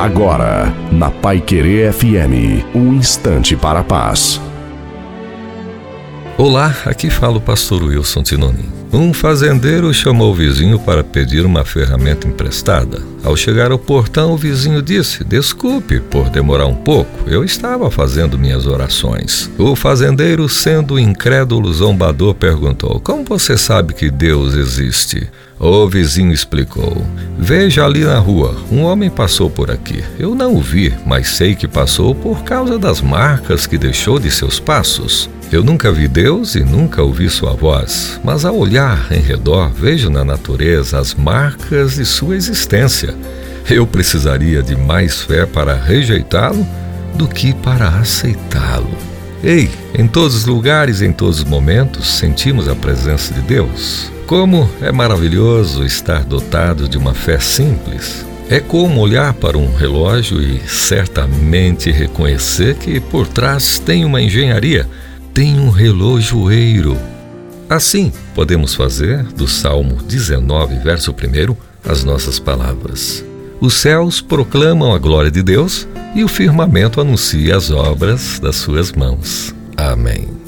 Agora, na Pai Querer FM, um instante para a paz. Olá, aqui fala o pastor Wilson Tinoni. Um fazendeiro chamou o vizinho para pedir uma ferramenta emprestada. Ao chegar ao portão, o vizinho disse: Desculpe por demorar um pouco, eu estava fazendo minhas orações. O fazendeiro, sendo incrédulo zombador, perguntou: Como você sabe que Deus existe? O vizinho explicou: Veja ali na rua, um homem passou por aqui. Eu não o vi, mas sei que passou por causa das marcas que deixou de seus passos. Eu nunca vi Deus e nunca ouvi sua voz, mas ao olhar em redor vejo na natureza as marcas de sua existência. Eu precisaria de mais fé para rejeitá-lo do que para aceitá-lo. Ei, em todos os lugares, em todos os momentos, sentimos a presença de Deus. Como é maravilhoso estar dotado de uma fé simples. É como olhar para um relógio e certamente reconhecer que por trás tem uma engenharia, tem um relojoeiro. Assim, podemos fazer do Salmo 19, verso 1, as nossas palavras. Os céus proclamam a glória de Deus e o firmamento anuncia as obras das suas mãos. Amém.